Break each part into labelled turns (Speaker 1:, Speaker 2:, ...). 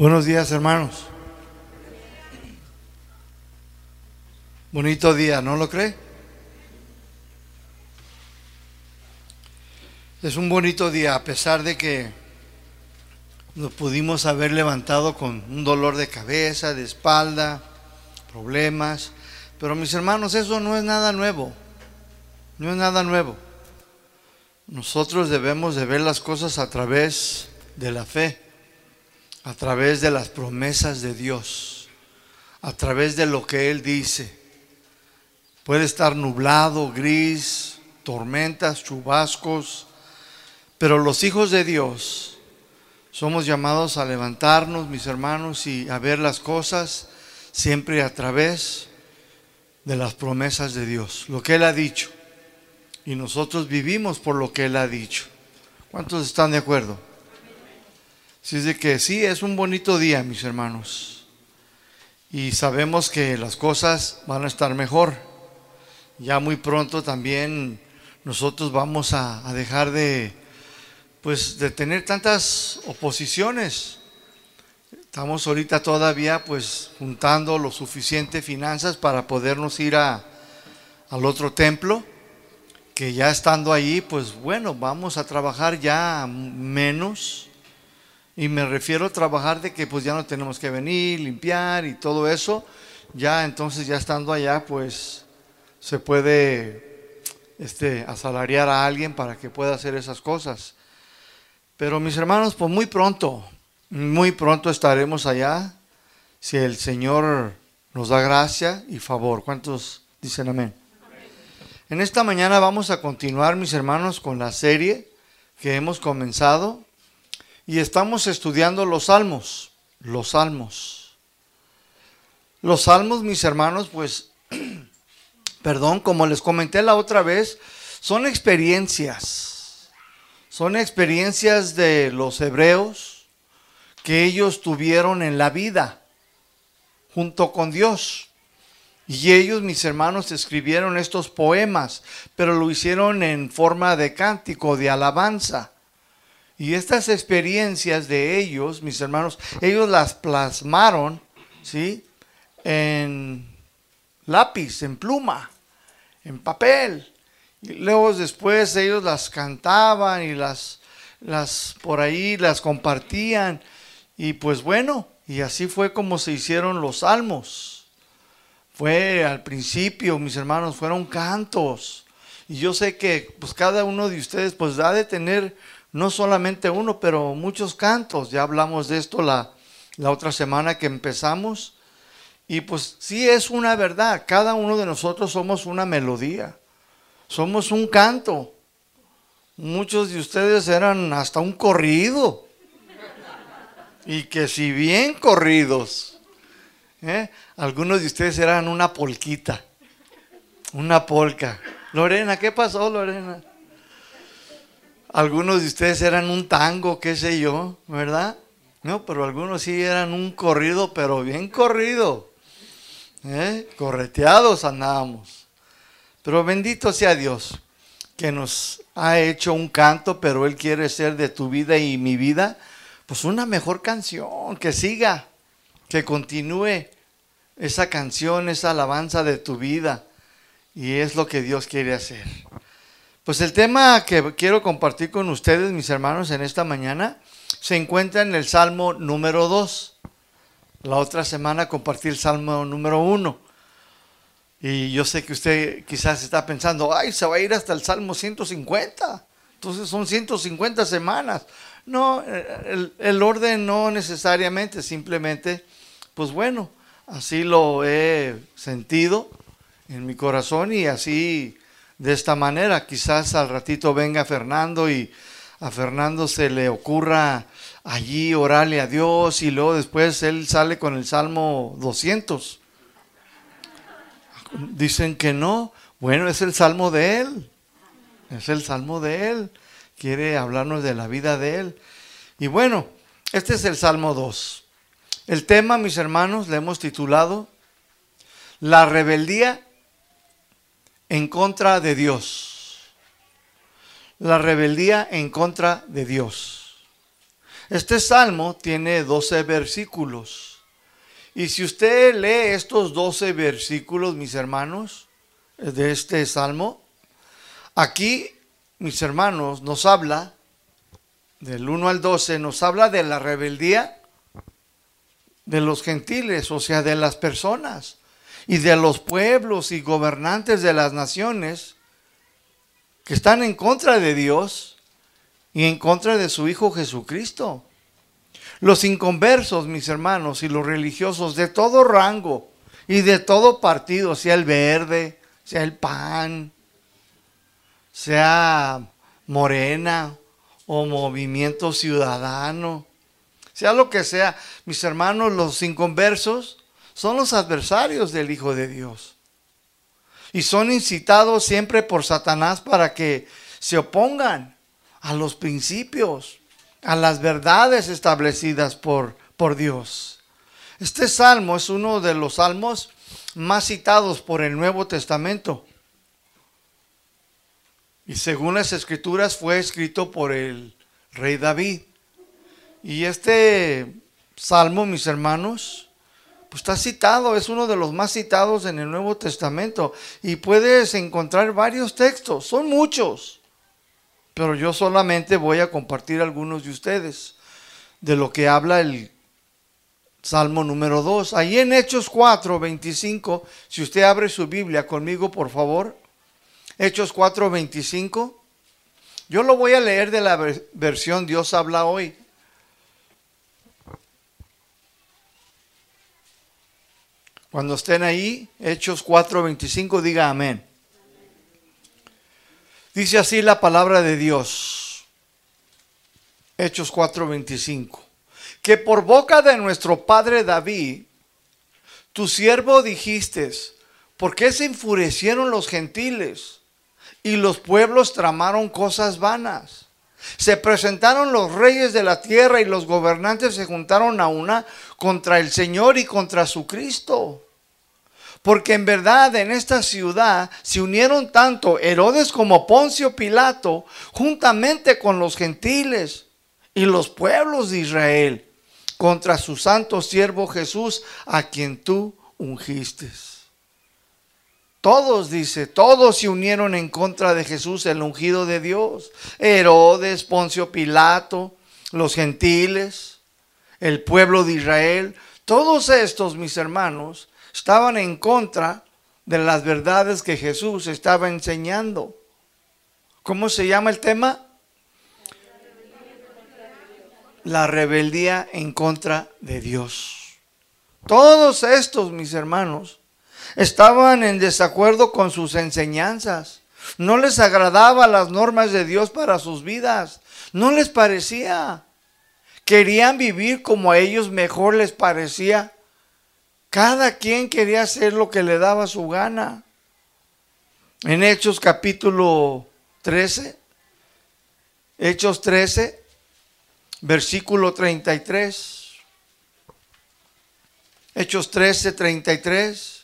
Speaker 1: Buenos días, hermanos. Bonito día, ¿no lo cree? Es un bonito día, a pesar de que nos pudimos haber levantado con un dolor de cabeza, de espalda, problemas. Pero mis hermanos, eso no es nada nuevo. No es nada nuevo. Nosotros debemos de ver las cosas a través de la fe a través de las promesas de Dios, a través de lo que Él dice. Puede estar nublado, gris, tormentas, chubascos, pero los hijos de Dios somos llamados a levantarnos, mis hermanos, y a ver las cosas siempre a través de las promesas de Dios, lo que Él ha dicho. Y nosotros vivimos por lo que Él ha dicho. ¿Cuántos están de acuerdo? Así es de que sí, es un bonito día, mis hermanos. Y sabemos que las cosas van a estar mejor. Ya muy pronto también nosotros vamos a, dejar de, pues, de tener tantas oposiciones. Estamos ahorita todavía pues juntando lo suficiente finanzas para podernos ir a, al otro templo, que ya estando ahí, pues bueno, vamos a trabajar ya menos y me refiero a trabajar de que pues ya no tenemos que venir, limpiar y todo eso. Ya entonces ya estando allá pues se puede este, asalariar a alguien para que pueda hacer esas cosas. Pero mis hermanos, pues muy pronto, muy pronto estaremos allá si el Señor nos da gracia y favor. ¿Cuántos dicen amén? En esta mañana vamos a continuar, mis hermanos, con la serie que hemos comenzado y estamos estudiando los salmos, los salmos. Los salmos, mis hermanos, pues, perdón, como les comenté la otra vez, son experiencias, son experiencias de los hebreos que ellos tuvieron en la vida junto con Dios. Y ellos, mis hermanos, escribieron estos poemas, pero lo hicieron en forma de cántico, de alabanza. Y estas experiencias de ellos, mis hermanos, ellos las plasmaron, ¿sí? En lápiz, en pluma, en papel. Y luego después ellos las cantaban y las, las por ahí las compartían. Y pues bueno, y así fue como se hicieron los salmos. Fue al principio, mis hermanos, fueron cantos. Y yo sé que pues cada uno de ustedes pues ha de tener no solamente uno, pero muchos cantos. Ya hablamos de esto la, la otra semana que empezamos. Y pues sí es una verdad, cada uno de nosotros somos una melodía, somos un canto. Muchos de ustedes eran hasta un corrido. Y que si bien corridos, ¿eh? algunos de ustedes eran una polquita, una polca. Lorena, ¿qué pasó, Lorena? Algunos de ustedes eran un tango, qué sé yo, ¿verdad? No, pero algunos sí eran un corrido, pero bien corrido. ¿eh? Correteados andábamos. Pero bendito sea Dios, que nos ha hecho un canto, pero Él quiere ser de tu vida y mi vida, pues una mejor canción, que siga, que continúe esa canción, esa alabanza de tu vida. Y es lo que Dios quiere hacer. Pues el tema que quiero compartir con ustedes, mis hermanos, en esta mañana, se encuentra en el Salmo número 2. La otra semana compartí el Salmo número 1. Y yo sé que usted quizás está pensando, ay, se va a ir hasta el Salmo 150. Entonces son 150 semanas. No, el, el orden no necesariamente, simplemente, pues bueno, así lo he sentido en mi corazón y así de esta manera. Quizás al ratito venga Fernando y a Fernando se le ocurra allí orarle a Dios y luego después él sale con el Salmo 200. Dicen que no. Bueno, es el Salmo de él. Es el Salmo de él. Quiere hablarnos de la vida de él. Y bueno, este es el Salmo 2. El tema, mis hermanos, le hemos titulado La rebeldía en contra de Dios. La rebeldía en contra de Dios. Este salmo tiene 12 versículos. Y si usted lee estos 12 versículos, mis hermanos, de este salmo, aquí, mis hermanos, nos habla, del 1 al 12, nos habla de la rebeldía de los gentiles, o sea, de las personas y de los pueblos y gobernantes de las naciones que están en contra de Dios y en contra de su Hijo Jesucristo. Los inconversos, mis hermanos, y los religiosos de todo rango y de todo partido, sea el verde, sea el pan, sea morena o movimiento ciudadano, sea lo que sea, mis hermanos, los inconversos son los adversarios del Hijo de Dios. Y son incitados siempre por Satanás para que se opongan a los principios, a las verdades establecidas por, por Dios. Este salmo es uno de los salmos más citados por el Nuevo Testamento. Y según las escrituras fue escrito por el rey David. Y este salmo, mis hermanos, pues está citado, es uno de los más citados en el Nuevo Testamento. Y puedes encontrar varios textos, son muchos pero yo solamente voy a compartir algunos de ustedes de lo que habla el Salmo número 2. Ahí en Hechos 4, 25, si usted abre su Biblia conmigo, por favor. Hechos 4, 25. Yo lo voy a leer de la versión Dios habla hoy. Cuando estén ahí, Hechos 4, 25, diga amén. Dice así la palabra de Dios. Hechos 4:25. Que por boca de nuestro padre David, tu siervo dijiste, ¿por qué se enfurecieron los gentiles y los pueblos tramaron cosas vanas? Se presentaron los reyes de la tierra y los gobernantes se juntaron a una contra el Señor y contra su Cristo. Porque en verdad en esta ciudad se unieron tanto Herodes como Poncio Pilato juntamente con los gentiles y los pueblos de Israel contra su santo siervo Jesús a quien tú ungiste. Todos, dice, todos se unieron en contra de Jesús, el ungido de Dios. Herodes, Poncio Pilato, los gentiles, el pueblo de Israel. Todos estos, mis hermanos, estaban en contra de las verdades que Jesús estaba enseñando. ¿Cómo se llama el tema? La rebeldía en contra de Dios. Todos estos, mis hermanos, estaban en desacuerdo con sus enseñanzas. No les agradaba las normas de Dios para sus vidas. No les parecía. Querían vivir como a ellos mejor les parecía. Cada quien quería hacer lo que le daba su gana. En Hechos capítulo 13, Hechos 13, versículo 33. Hechos 13, 33.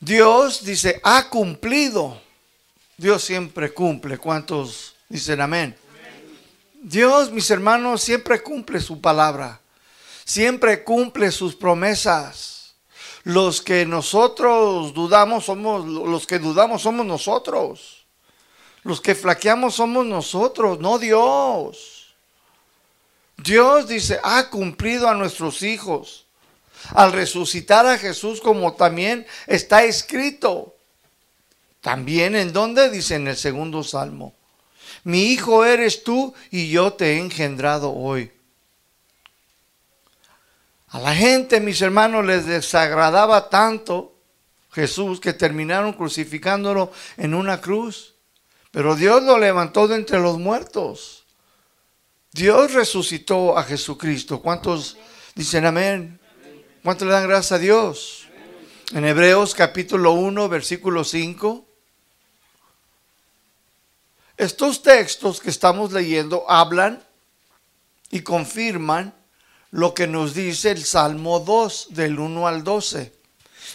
Speaker 1: Dios dice, ha cumplido. Dios siempre cumple. ¿Cuántos dicen amén? Dios, mis hermanos, siempre cumple su palabra siempre cumple sus promesas. Los que nosotros dudamos somos, los que dudamos somos nosotros. Los que flaqueamos somos nosotros, no Dios. Dios dice, ha cumplido a nuestros hijos al resucitar a Jesús como también está escrito. También en donde dice en el segundo salmo, mi hijo eres tú y yo te he engendrado hoy. A la gente, mis hermanos, les desagradaba tanto Jesús que terminaron crucificándolo en una cruz. Pero Dios lo levantó de entre los muertos. Dios resucitó a Jesucristo. ¿Cuántos dicen amén? ¿Cuántos le dan gracias a Dios? En Hebreos capítulo 1, versículo 5. Estos textos que estamos leyendo hablan y confirman lo que nos dice el Salmo 2 del 1 al 12.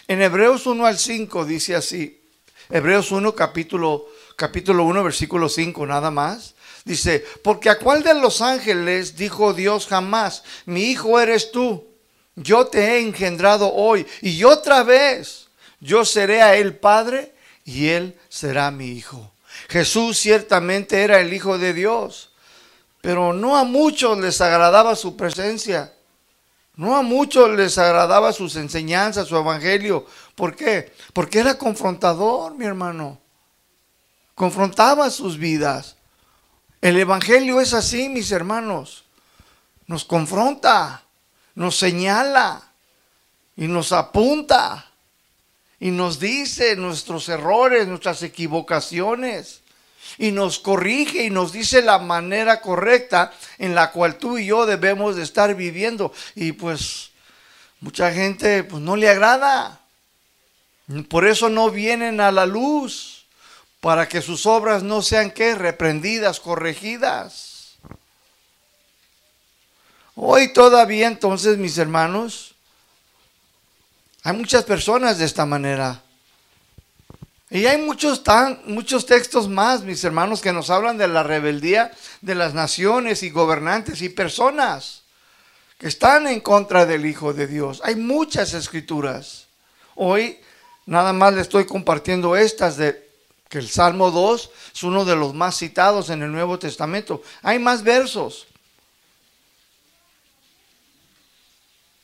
Speaker 1: En Hebreos 1 al 5 dice así, Hebreos 1 capítulo, capítulo 1 versículo 5 nada más, Dice, porque a cuál de los ángeles dijo Dios jamás, mi hijo eres tú, yo te he engendrado hoy y otra vez yo seré a él padre y él será mi hijo. Jesús ciertamente era el Hijo de Dios, pero no a muchos les agradaba su presencia. No a muchos les agradaba sus enseñanzas, su evangelio. ¿Por qué? Porque era confrontador, mi hermano. Confrontaba sus vidas. El evangelio es así, mis hermanos. Nos confronta, nos señala y nos apunta y nos dice nuestros errores, nuestras equivocaciones y nos corrige y nos dice la manera correcta en la cual tú y yo debemos de estar viviendo. Y pues mucha gente pues no le agrada. Por eso no vienen a la luz, para que sus obras no sean que reprendidas, corregidas. Hoy todavía entonces, mis hermanos, hay muchas personas de esta manera. Y hay muchos, tan, muchos textos más, mis hermanos, que nos hablan de la rebeldía de las naciones y gobernantes y personas que están en contra del Hijo de Dios. Hay muchas escrituras. Hoy nada más le estoy compartiendo estas de que el Salmo 2 es uno de los más citados en el Nuevo Testamento. Hay más versos.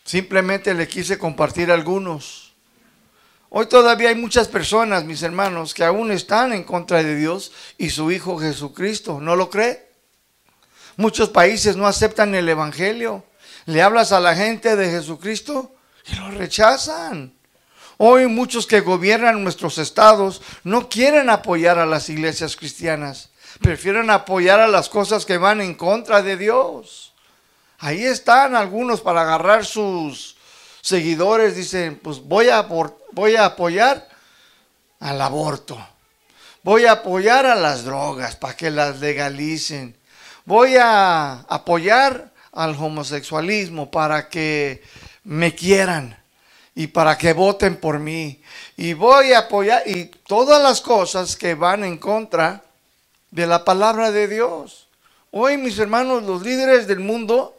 Speaker 1: Simplemente le quise compartir algunos. Hoy todavía hay muchas personas, mis hermanos, que aún están en contra de Dios y su Hijo Jesucristo. ¿No lo cree? Muchos países no aceptan el Evangelio. Le hablas a la gente de Jesucristo y lo rechazan. Hoy muchos que gobiernan nuestros estados no quieren apoyar a las iglesias cristianas. Prefieren apoyar a las cosas que van en contra de Dios. Ahí están algunos para agarrar sus seguidores. Dicen, pues voy a, voy a apoyar al aborto. Voy a apoyar a las drogas para que las legalicen. Voy a apoyar al homosexualismo para que me quieran y para que voten por mí. Y voy a apoyar y todas las cosas que van en contra de la palabra de Dios. Hoy, mis hermanos, los líderes del mundo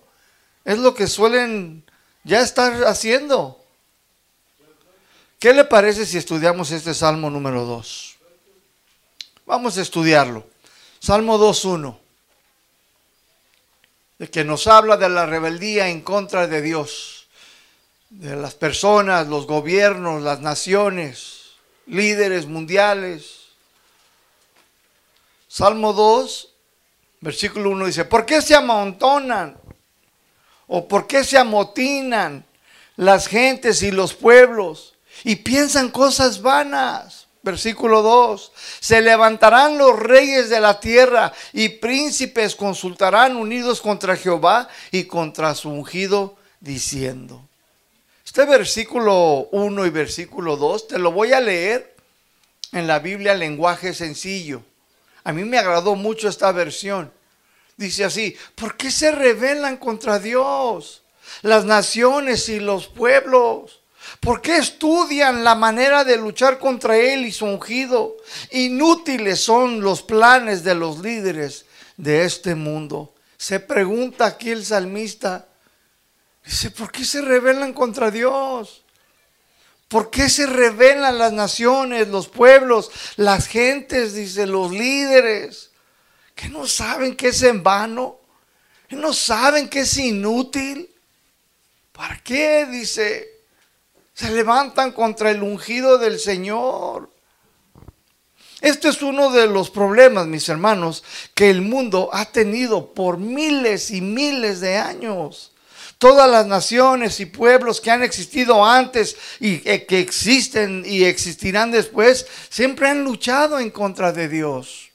Speaker 1: es lo que suelen ya estar haciendo. ¿Qué le parece si estudiamos este Salmo número 2? Vamos a estudiarlo. Salmo 2.1. De que nos habla de la rebeldía en contra de Dios. De las personas, los gobiernos, las naciones, líderes mundiales. Salmo 2, versículo 1 dice, ¿por qué se amontonan ¿O por qué se amotinan las gentes y los pueblos y piensan cosas vanas? Versículo 2. Se levantarán los reyes de la tierra y príncipes consultarán unidos contra Jehová y contra su ungido diciendo. Este versículo 1 y versículo 2 te lo voy a leer en la Biblia lenguaje sencillo. A mí me agradó mucho esta versión. Dice así, ¿por qué se rebelan contra Dios las naciones y los pueblos? ¿Por qué estudian la manera de luchar contra Él y su ungido? Inútiles son los planes de los líderes de este mundo. Se pregunta aquí el salmista, dice, ¿por qué se rebelan contra Dios? ¿Por qué se rebelan las naciones, los pueblos, las gentes, dice, los líderes? Que no saben que es en vano, que no saben que es inútil. ¿Para qué? Dice, se levantan contra el ungido del Señor. Este es uno de los problemas, mis hermanos, que el mundo ha tenido por miles y miles de años. Todas las naciones y pueblos que han existido antes y eh, que existen y existirán después, siempre han luchado en contra de Dios.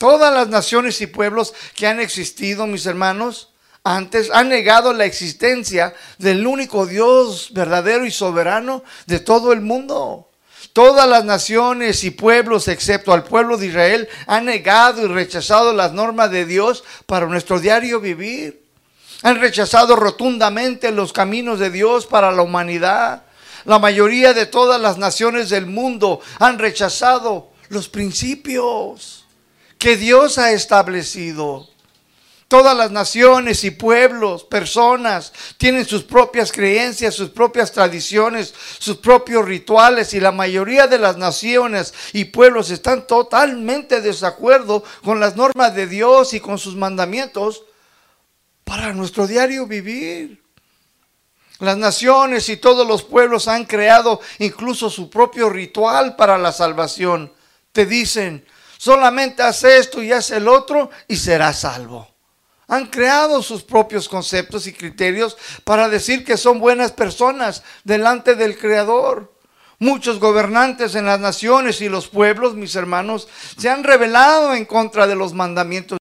Speaker 1: Todas las naciones y pueblos que han existido, mis hermanos, antes han negado la existencia del único Dios verdadero y soberano de todo el mundo. Todas las naciones y pueblos, excepto al pueblo de Israel, han negado y rechazado las normas de Dios para nuestro diario vivir. Han rechazado rotundamente los caminos de Dios para la humanidad. La mayoría de todas las naciones del mundo han rechazado los principios que Dios ha establecido. Todas las naciones y pueblos, personas, tienen sus propias creencias, sus propias tradiciones, sus propios rituales y la mayoría de las naciones y pueblos están totalmente de desacuerdo con las normas de Dios y con sus mandamientos para nuestro diario vivir. Las naciones y todos los pueblos han creado incluso su propio ritual para la salvación. Te dicen, solamente haz esto y haz el otro y serás salvo han creado sus propios conceptos y criterios para decir que son buenas personas delante del Creador. Muchos gobernantes en las naciones y los pueblos, mis hermanos, se han rebelado en contra de los mandamientos